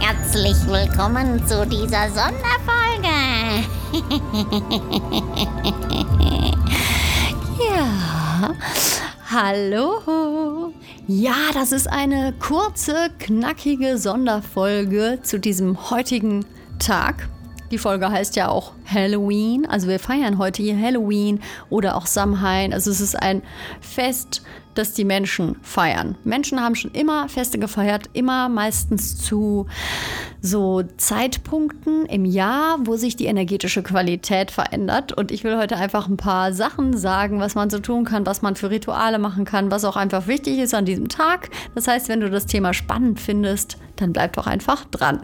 Herzlich willkommen zu dieser Sonderfolge. ja, hallo. Ja, das ist eine kurze, knackige Sonderfolge zu diesem heutigen Tag. Die Folge heißt ja auch Halloween. Also wir feiern heute hier Halloween oder auch Samhain. Also es ist ein Fest, das die Menschen feiern. Menschen haben schon immer Feste gefeiert, immer meistens zu so Zeitpunkten im Jahr, wo sich die energetische Qualität verändert. Und ich will heute einfach ein paar Sachen sagen, was man so tun kann, was man für Rituale machen kann, was auch einfach wichtig ist an diesem Tag. Das heißt, wenn du das Thema spannend findest, dann bleib doch einfach dran.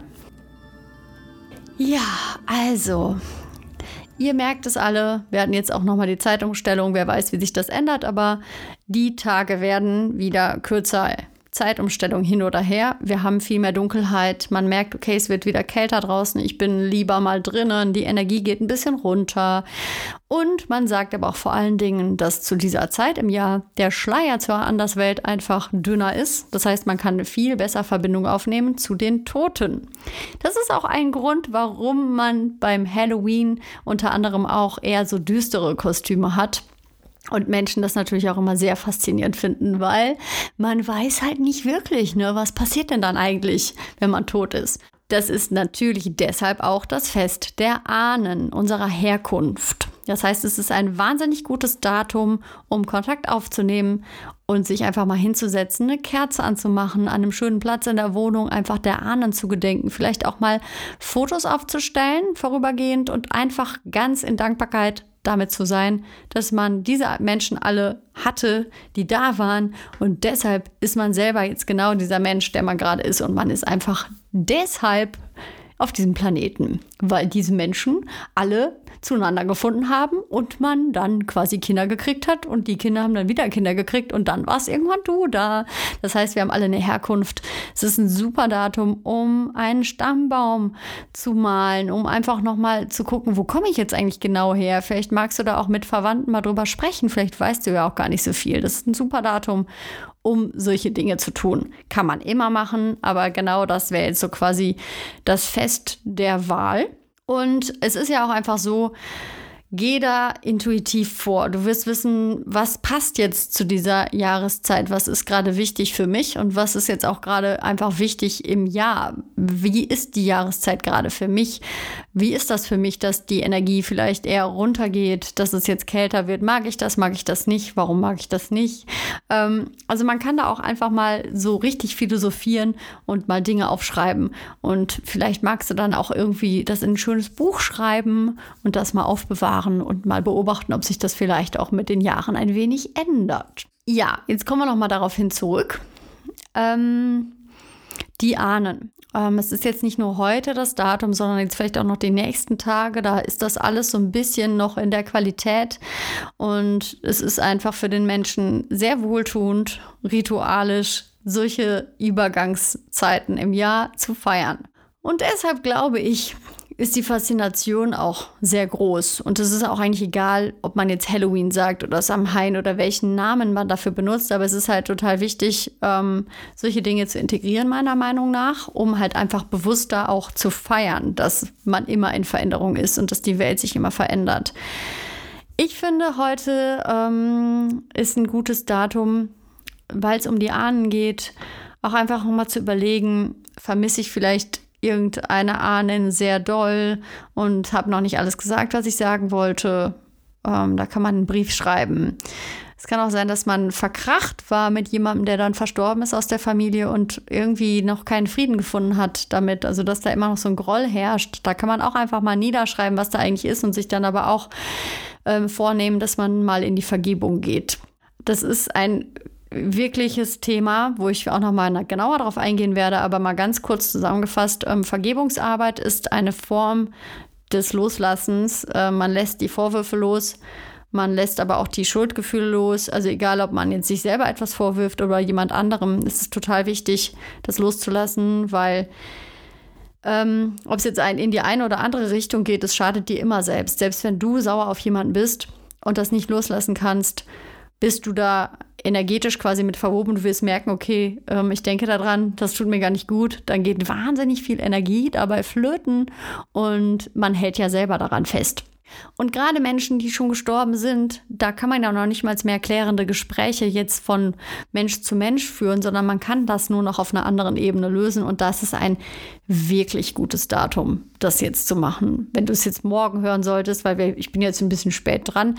Ja, also, ihr merkt es alle, wir hatten jetzt auch nochmal die Zeitumstellung, wer weiß, wie sich das ändert, aber die Tage werden wieder kürzer Zeitumstellung hin oder her. Wir haben viel mehr Dunkelheit. Man merkt, okay, es wird wieder kälter draußen. Ich bin lieber mal drinnen. Die Energie geht ein bisschen runter. Und man sagt aber auch vor allen Dingen, dass zu dieser Zeit im Jahr der Schleier zur Anderswelt einfach dünner ist. Das heißt, man kann viel besser Verbindung aufnehmen zu den Toten. Das ist auch ein Grund, warum man beim Halloween unter anderem auch eher so düstere Kostüme hat und Menschen das natürlich auch immer sehr faszinierend finden, weil man weiß halt nicht wirklich, ne, was passiert denn dann eigentlich, wenn man tot ist. Das ist natürlich deshalb auch das Fest der Ahnen unserer Herkunft. Das heißt, es ist ein wahnsinnig gutes Datum, um Kontakt aufzunehmen und sich einfach mal hinzusetzen, eine Kerze anzumachen, an einem schönen Platz in der Wohnung einfach der Ahnen zu gedenken, vielleicht auch mal Fotos aufzustellen, vorübergehend und einfach ganz in Dankbarkeit damit zu sein, dass man diese Menschen alle hatte, die da waren. Und deshalb ist man selber jetzt genau dieser Mensch, der man gerade ist. Und man ist einfach deshalb auf diesem Planeten, weil diese Menschen alle zueinander gefunden haben und man dann quasi Kinder gekriegt hat und die Kinder haben dann wieder Kinder gekriegt und dann war es irgendwann du da. Das heißt, wir haben alle eine Herkunft. Es ist ein super Datum, um einen Stammbaum zu malen, um einfach nochmal zu gucken, wo komme ich jetzt eigentlich genau her? Vielleicht magst du da auch mit Verwandten mal drüber sprechen. Vielleicht weißt du ja auch gar nicht so viel. Das ist ein super Datum, um solche Dinge zu tun. Kann man immer machen, aber genau das wäre jetzt so quasi das Fest der Wahl. Und es ist ja auch einfach so, Geh da intuitiv vor. Du wirst wissen, was passt jetzt zu dieser Jahreszeit, was ist gerade wichtig für mich und was ist jetzt auch gerade einfach wichtig im Jahr. Wie ist die Jahreszeit gerade für mich? Wie ist das für mich, dass die Energie vielleicht eher runtergeht, dass es jetzt kälter wird? Mag ich das, mag ich das nicht? Warum mag ich das nicht? Ähm, also man kann da auch einfach mal so richtig philosophieren und mal Dinge aufschreiben. Und vielleicht magst du dann auch irgendwie das in ein schönes Buch schreiben und das mal aufbewahren und mal beobachten, ob sich das vielleicht auch mit den Jahren ein wenig ändert. Ja, jetzt kommen wir noch mal darauf hin zurück. Ähm, die Ahnen. Ähm, es ist jetzt nicht nur heute das Datum, sondern jetzt vielleicht auch noch die nächsten Tage. Da ist das alles so ein bisschen noch in der Qualität. Und es ist einfach für den Menschen sehr wohltuend, ritualisch, solche Übergangszeiten im Jahr zu feiern. Und deshalb glaube ich, ist die Faszination auch sehr groß. Und es ist auch eigentlich egal, ob man jetzt Halloween sagt oder Samhain oder welchen Namen man dafür benutzt. Aber es ist halt total wichtig, ähm, solche Dinge zu integrieren, meiner Meinung nach, um halt einfach bewusster auch zu feiern, dass man immer in Veränderung ist und dass die Welt sich immer verändert. Ich finde, heute ähm, ist ein gutes Datum, weil es um die Ahnen geht, auch einfach mal zu überlegen, vermisse ich vielleicht irgendeine Ahnen sehr doll und habe noch nicht alles gesagt, was ich sagen wollte. Ähm, da kann man einen Brief schreiben. Es kann auch sein, dass man verkracht war mit jemandem, der dann verstorben ist aus der Familie und irgendwie noch keinen Frieden gefunden hat damit. Also, dass da immer noch so ein Groll herrscht. Da kann man auch einfach mal niederschreiben, was da eigentlich ist und sich dann aber auch ähm, vornehmen, dass man mal in die Vergebung geht. Das ist ein wirkliches Thema, wo ich auch noch mal genauer darauf eingehen werde, aber mal ganz kurz zusammengefasst. Ähm, Vergebungsarbeit ist eine Form des Loslassens. Äh, man lässt die Vorwürfe los, man lässt aber auch die Schuldgefühle los. Also egal, ob man jetzt sich selber etwas vorwirft oder jemand anderem, ist es total wichtig, das loszulassen, weil ähm, ob es jetzt ein, in die eine oder andere Richtung geht, es schadet dir immer selbst. Selbst wenn du sauer auf jemanden bist und das nicht loslassen kannst, bist du da energetisch quasi mit verwoben. Du wirst merken, okay, ähm, ich denke daran, das tut mir gar nicht gut. Dann geht wahnsinnig viel Energie dabei flöten und man hält ja selber daran fest. Und gerade Menschen, die schon gestorben sind, da kann man ja noch nicht mal mehr klärende Gespräche jetzt von Mensch zu Mensch führen, sondern man kann das nur noch auf einer anderen Ebene lösen. Und das ist ein wirklich gutes Datum, das jetzt zu machen. Wenn du es jetzt morgen hören solltest, weil wir, ich bin jetzt ein bisschen spät dran,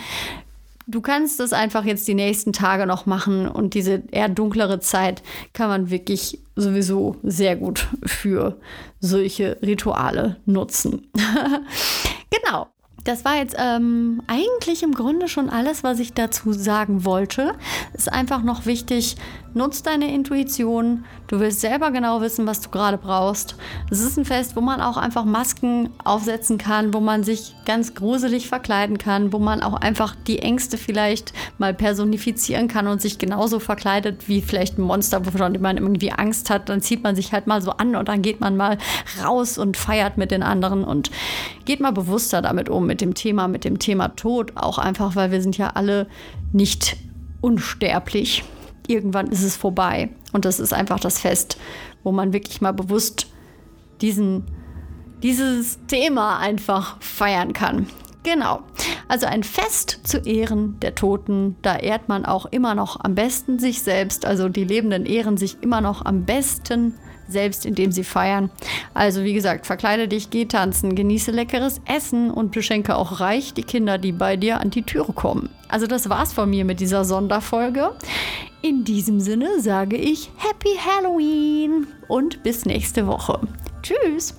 du kannst das einfach jetzt die nächsten Tage noch machen und diese eher dunklere Zeit kann man wirklich sowieso sehr gut für solche Rituale nutzen. genau. Das war jetzt ähm, eigentlich im Grunde schon alles, was ich dazu sagen wollte. Ist einfach noch wichtig, nutz deine Intuition. Du willst selber genau wissen, was du gerade brauchst. Es ist ein Fest, wo man auch einfach Masken aufsetzen kann, wo man sich ganz gruselig verkleiden kann, wo man auch einfach die Ängste vielleicht mal personifizieren kann und sich genauso verkleidet wie vielleicht ein Monster, wovon man irgendwie Angst hat. Dann zieht man sich halt mal so an und dann geht man mal raus und feiert mit den anderen und geht mal bewusster damit um, mit dem Thema, mit dem Thema Tod. Auch einfach, weil wir sind ja alle nicht unsterblich irgendwann ist es vorbei. Und das ist einfach das Fest, wo man wirklich mal bewusst diesen, dieses Thema einfach feiern kann. Genau. Also ein Fest zu Ehren der Toten, da ehrt man auch immer noch am besten sich selbst. Also die Lebenden ehren sich immer noch am besten selbst indem sie feiern. Also wie gesagt, verkleide dich, geh tanzen, genieße leckeres Essen und beschenke auch reich die Kinder, die bei dir an die Türe kommen. Also das war's von mir mit dieser Sonderfolge. In diesem Sinne sage ich Happy Halloween und bis nächste Woche. Tschüss!